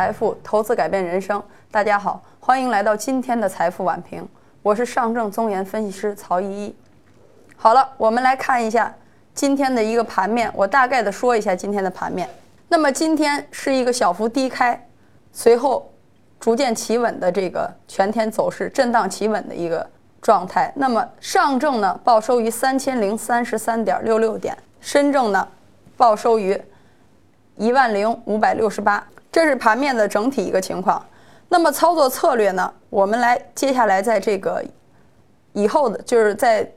财富，投资改变人生。大家好，欢迎来到今天的财富晚评，我是上证综研分析师曹依依。好了，我们来看一下今天的一个盘面，我大概的说一下今天的盘面。那么今天是一个小幅低开，随后逐渐企稳的这个全天走势震荡企稳的一个状态。那么上证呢报收于三千零三十三点六六点，深证呢报收于。一万零五百六十八，这是盘面的整体一个情况。那么操作策略呢？我们来接下来在这个以后的，就是在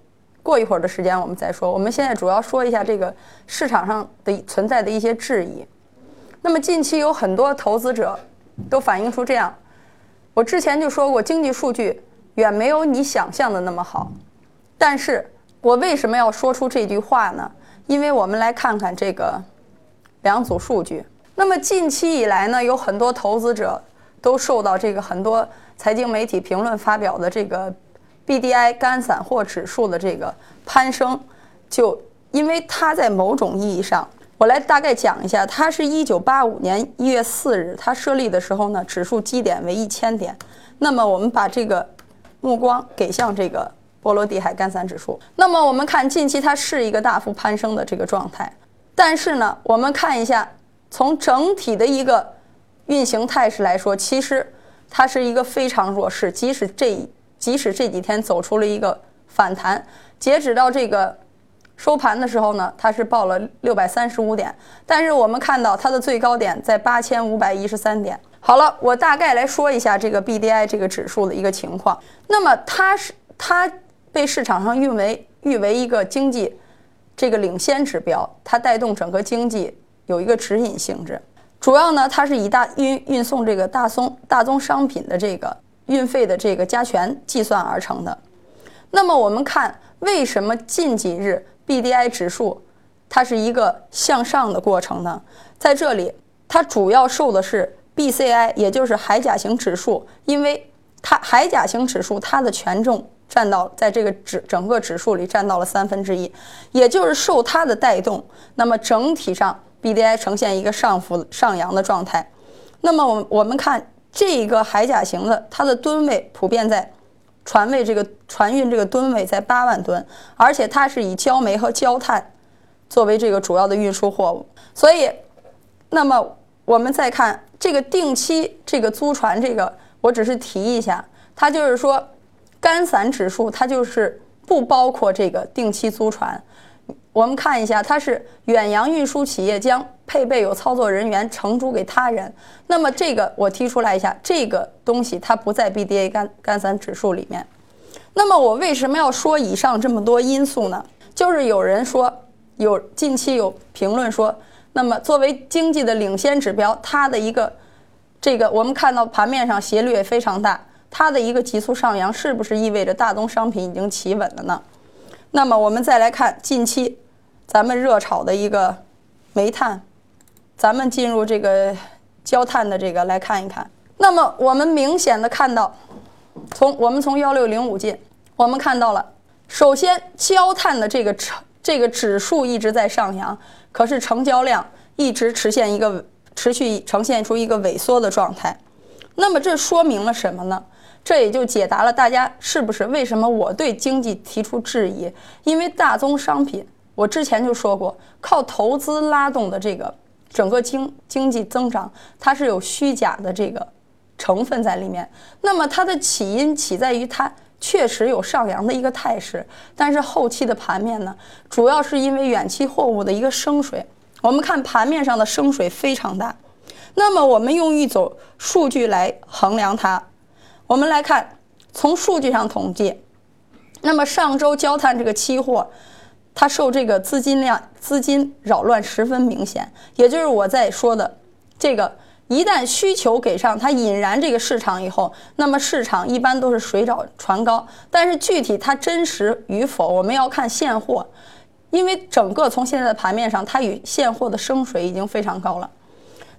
过一会儿的时间我们再说。我们现在主要说一下这个市场上的存在的一些质疑。那么近期有很多投资者都反映出这样，我之前就说过，经济数据远没有你想象的那么好。但是我为什么要说出这句话呢？因为我们来看看这个。两组数据。那么近期以来呢，有很多投资者都受到这个很多财经媒体评论发表的这个 B D I 干散货指数的这个攀升，就因为它在某种意义上，我来大概讲一下，它是一九八五年一月四日它设立的时候呢，指数基点为一千点。那么我们把这个目光给向这个波罗的海干散指数。那么我们看近期它是一个大幅攀升的这个状态。但是呢，我们看一下，从整体的一个运行态势来说，其实它是一个非常弱势。即使这即使这几天走出了一个反弹，截止到这个收盘的时候呢，它是报了六百三十五点。但是我们看到它的最高点在八千五百一十三点。好了，我大概来说一下这个 B D I 这个指数的一个情况。那么它是它被市场上誉为誉为一个经济。这个领先指标，它带动整个经济有一个指引性质。主要呢，它是以大运运送这个大宗大宗商品的这个运费的这个加权计算而成的。那么我们看，为什么近几日 B D I 指数它是一个向上的过程呢？在这里，它主要受的是 B C I，也就是海甲型指数，因为它海甲型指数它的权重。占到在这个指整个指数里占到了三分之一，也就是受它的带动，那么整体上 B D I 呈现一个上浮上扬的状态。那么我我们看这个海甲型的，它的吨位普遍在船位这个船运这个吨位在八万吨，而且它是以焦煤和焦炭作为这个主要的运输货物。所以，那么我们再看这个定期这个租船这个，我只是提一下，它就是说。干散指数它就是不包括这个定期租船。我们看一下，它是远洋运输企业将配备有操作人员承租给他人。那么这个我提出来一下，这个东西它不在 B D A 干干散指数里面。那么我为什么要说以上这么多因素呢？就是有人说，有近期有评论说，那么作为经济的领先指标，它的一个这个我们看到盘面上斜率也非常大。它的一个急速上扬，是不是意味着大宗商品已经企稳了呢？那么我们再来看近期咱们热炒的一个煤炭，咱们进入这个焦炭的这个来看一看。那么我们明显的看到，从我们从幺六零五进，我们看到了，首先焦炭的这个成这个指数一直在上扬，可是成交量一直呈现一个持续呈现出一个萎缩的状态。那么这说明了什么呢？这也就解答了大家是不是为什么我对经济提出质疑？因为大宗商品，我之前就说过，靠投资拉动的这个整个经经济增长，它是有虚假的这个成分在里面。那么它的起因起在于它确实有上扬的一个态势，但是后期的盘面呢，主要是因为远期货物的一个升水。我们看盘面上的升水非常大。那么我们用一组数据来衡量它。我们来看，从数据上统计，那么上周焦炭这个期货，它受这个资金量、资金扰乱十分明显。也就是我在说的这个，一旦需求给上，它引燃这个市场以后，那么市场一般都是水涨船高。但是具体它真实与否，我们要看现货，因为整个从现在的盘面上，它与现货的升水已经非常高了。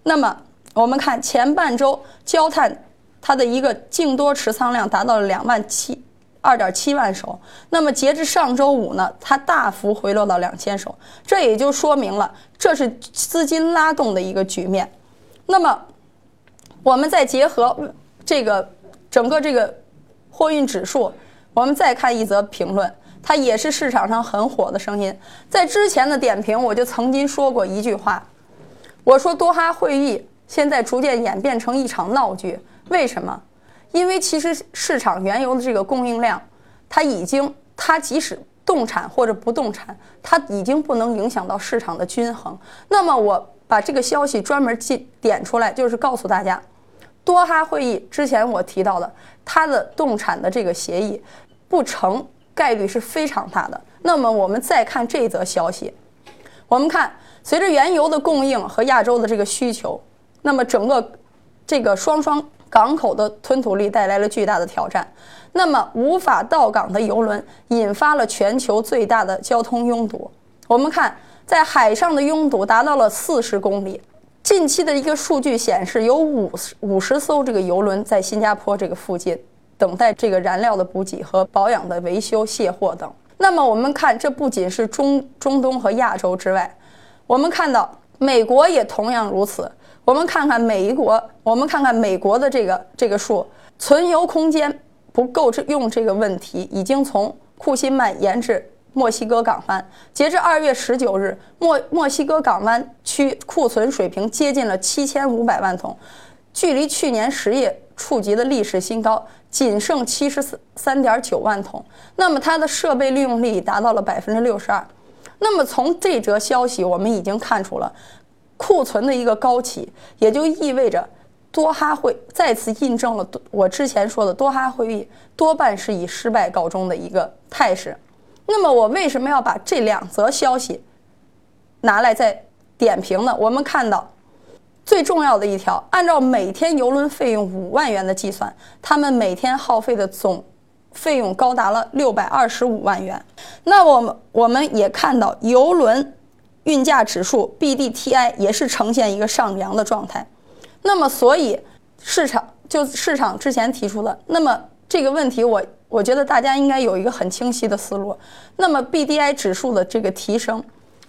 那么我们看前半周焦炭。它的一个净多持仓量达到了两万七二点七万手，那么截至上周五呢，它大幅回落到两千手，这也就说明了这是资金拉动的一个局面。那么我们再结合这个整个这个货运指数，我们再看一则评论，它也是市场上很火的声音。在之前的点评，我就曾经说过一句话，我说多哈会议现在逐渐演变成一场闹剧。为什么？因为其实市场原油的这个供应量，它已经它即使动产或者不动产，它已经不能影响到市场的均衡。那么我把这个消息专门记点出来，就是告诉大家，多哈会议之前我提到的，它的动产的这个协议不成概率是非常大的。那么我们再看这则消息，我们看随着原油的供应和亚洲的这个需求，那么整个这个双双。港口的吞吐力带来了巨大的挑战，那么无法到港的油轮引发了全球最大的交通拥堵。我们看，在海上的拥堵达到了四十公里。近期的一个数据显示，有五五十艘这个油轮在新加坡这个附近等待这个燃料的补给和保养的维修卸货等。那么我们看，这不仅是中中东和亚洲之外，我们看到美国也同样如此。我们看看美国，我们看看美国的这个这个数，存油空间不够这用这个问题，已经从库欣曼延至墨西哥港湾。截至二月十九日，墨墨西哥港湾区库存水平接近了七千五百万桶，距离去年十月触及的历史新高仅剩七十四三点九万桶。那么它的设备利用率达到了百分之六十二。那么从这则消息，我们已经看出了。库存的一个高企，也就意味着多哈会再次印证了我之前说的多哈会议多半是以失败告终的一个态势。那么我为什么要把这两则消息拿来再点评呢？我们看到最重要的一条，按照每天邮轮费用五万元的计算，他们每天耗费的总费用高达了六百二十五万元。那我们我们也看到邮轮。运价指数 BDTI 也是呈现一个上扬的状态，那么所以市场就市场之前提出的，那么这个问题我我觉得大家应该有一个很清晰的思路。那么 BDI 指数的这个提升，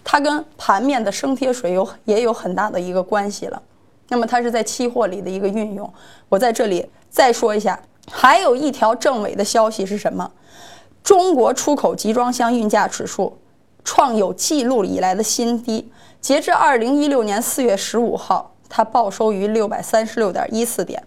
它跟盘面的升贴水有也有很大的一个关系了。那么它是在期货里的一个运用。我在这里再说一下，还有一条政委的消息是什么？中国出口集装箱运价指数。创有记录以来的新低，截至二零一六年四月十五号，它报收于六百三十六点一四点。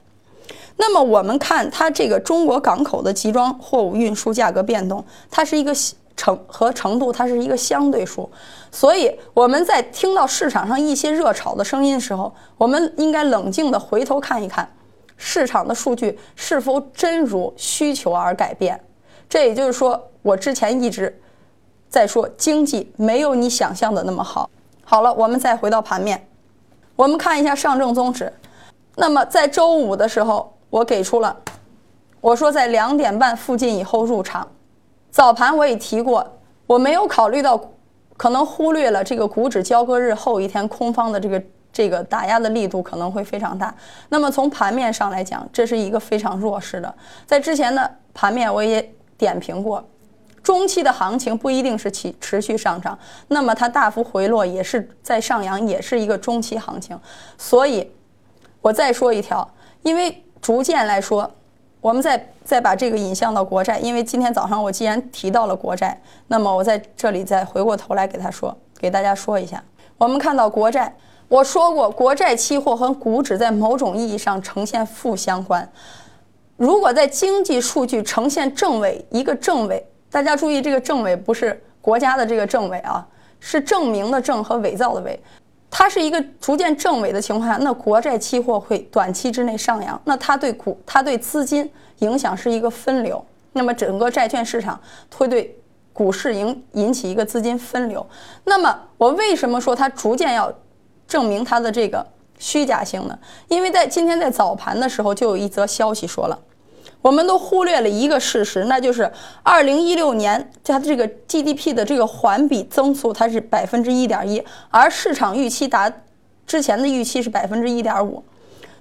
那么我们看它这个中国港口的集装货物运输价格变动，它是一个程和程度，它是一个相对数。所以我们在听到市场上一些热炒的声音的时候，我们应该冷静地回头看一看市场的数据是否真如需求而改变。这也就是说，我之前一直。再说，经济没有你想象的那么好。好了，我们再回到盘面，我们看一下上证综指。那么在周五的时候，我给出了，我说在两点半附近以后入场。早盘我也提过，我没有考虑到，可能忽略了这个股指交割日后一天空方的这个这个打压的力度可能会非常大。那么从盘面上来讲，这是一个非常弱势的。在之前的盘面我也点评过。中期的行情不一定是持持续上涨，那么它大幅回落也是在上扬，也是一个中期行情。所以，我再说一条，因为逐渐来说，我们再再把这个引向到国债，因为今天早上我既然提到了国债，那么我在这里再回过头来给他说，给大家说一下，我们看到国债，我说过国债期货和股指在某种意义上呈现负相关。如果在经济数据呈现正位，一个正位。大家注意，这个政委不是国家的这个政委啊，是证明的证和伪造的伪，它是一个逐渐正伪的情况下，那国债期货会短期之内上扬，那它对股它对资金影响是一个分流，那么整个债券市场会对股市引引起一个资金分流。那么我为什么说它逐渐要证明它的这个虚假性呢？因为在今天在早盘的时候就有一则消息说了。我们都忽略了一个事实，那就是二零一六年它这个 GDP 的这个环比增速它是百分之一点一，而市场预期达之前的预期是百分之一点五。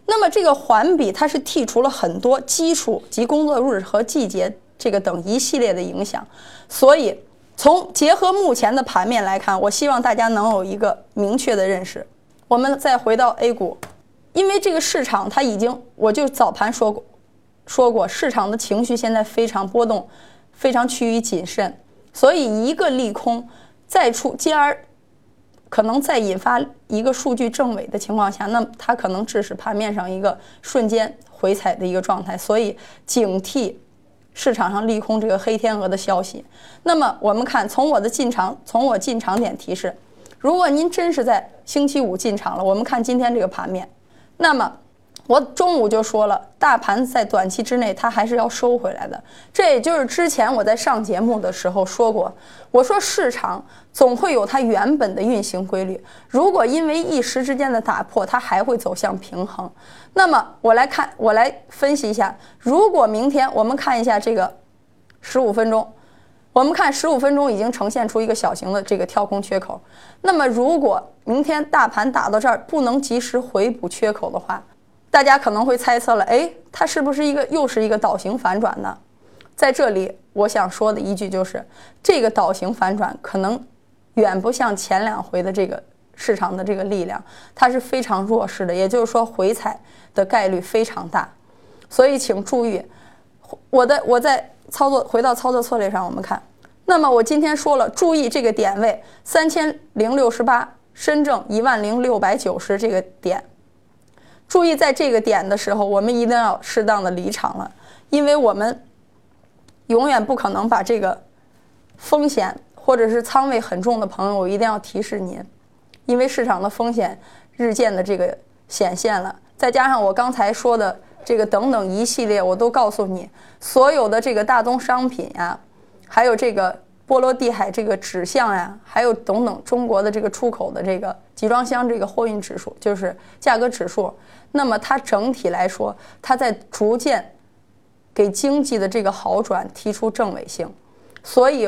那么这个环比它是剔除了很多基础及工作日和季节这个等一系列的影响，所以从结合目前的盘面来看，我希望大家能有一个明确的认识。我们再回到 A 股，因为这个市场它已经，我就早盘说过，说过市场的情绪现在非常波动，非常趋于谨慎，所以一个利空再出，继而可能再引发一个数据正伪的情况下，那它可能致使盘面上一个瞬间回踩的一个状态，所以警惕市场上利空这个黑天鹅的消息。那么我们看，从我的进场，从我进场点提示，如果您真是在星期五进场了，我们看今天这个盘面，那么。我中午就说了，大盘在短期之内它还是要收回来的。这也就是之前我在上节目的时候说过，我说市场总会有它原本的运行规律。如果因为一时之间的打破，它还会走向平衡。那么我来看，我来分析一下，如果明天我们看一下这个十五分钟，我们看十五分钟已经呈现出一个小型的这个跳空缺口。那么如果明天大盘打到这儿不能及时回补缺口的话，大家可能会猜测了，哎，它是不是一个又是一个倒型反转呢？在这里，我想说的一句就是，这个倒型反转可能远不像前两回的这个市场的这个力量，它是非常弱势的，也就是说回踩的概率非常大。所以请注意，我的我在操作回到操作策略上，我们看，那么我今天说了，注意这个点位三千零六十八，深证一万零六百九十这个点。注意，在这个点的时候，我们一定要适当的离场了，因为我们永远不可能把这个风险或者是仓位很重的朋友，一定要提示您，因为市场的风险日渐的这个显现了，再加上我刚才说的这个等等一系列，我都告诉你，所有的这个大宗商品呀，还有这个。波罗的海这个指向呀，还有等等中国的这个出口的这个集装箱这个货运指数，就是价格指数。那么它整体来说，它在逐渐给经济的这个好转提出正伪性。所以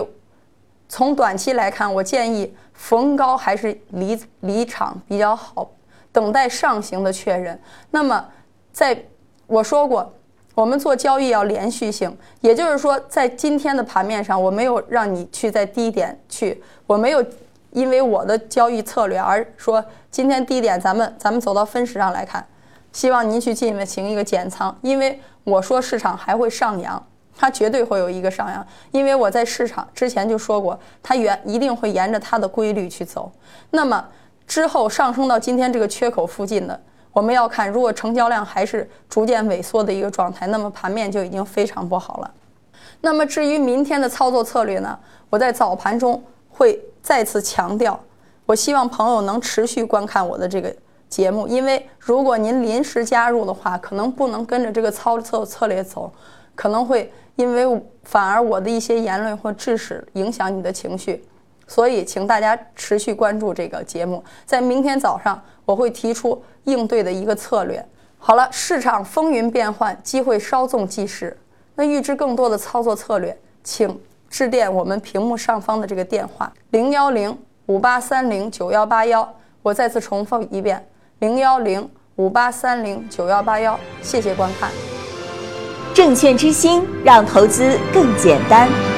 从短期来看，我建议逢高还是离离场比较好，等待上行的确认。那么在我说过。我们做交易要连续性，也就是说，在今天的盘面上，我没有让你去在低点去，我没有因为我的交易策略而说今天低点，咱们咱们走到分时上来看，希望您去进行一个减仓，因为我说市场还会上扬，它绝对会有一个上扬，因为我在市场之前就说过，它原一定会沿着它的规律去走，那么之后上升到今天这个缺口附近的。我们要看，如果成交量还是逐渐萎缩的一个状态，那么盘面就已经非常不好了。那么至于明天的操作策略呢？我在早盘中会再次强调，我希望朋友能持续观看我的这个节目，因为如果您临时加入的话，可能不能跟着这个操作策略走，可能会因为反而我的一些言论或致使影响你的情绪。所以，请大家持续关注这个节目。在明天早上，我会提出应对的一个策略。好了，市场风云变幻，机会稍纵即逝。那预知更多的操作策略，请致电我们屏幕上方的这个电话：零幺零五八三零九幺八幺。我再次重复一遍：零幺零五八三零九幺八幺。谢谢观看。证券之星，让投资更简单。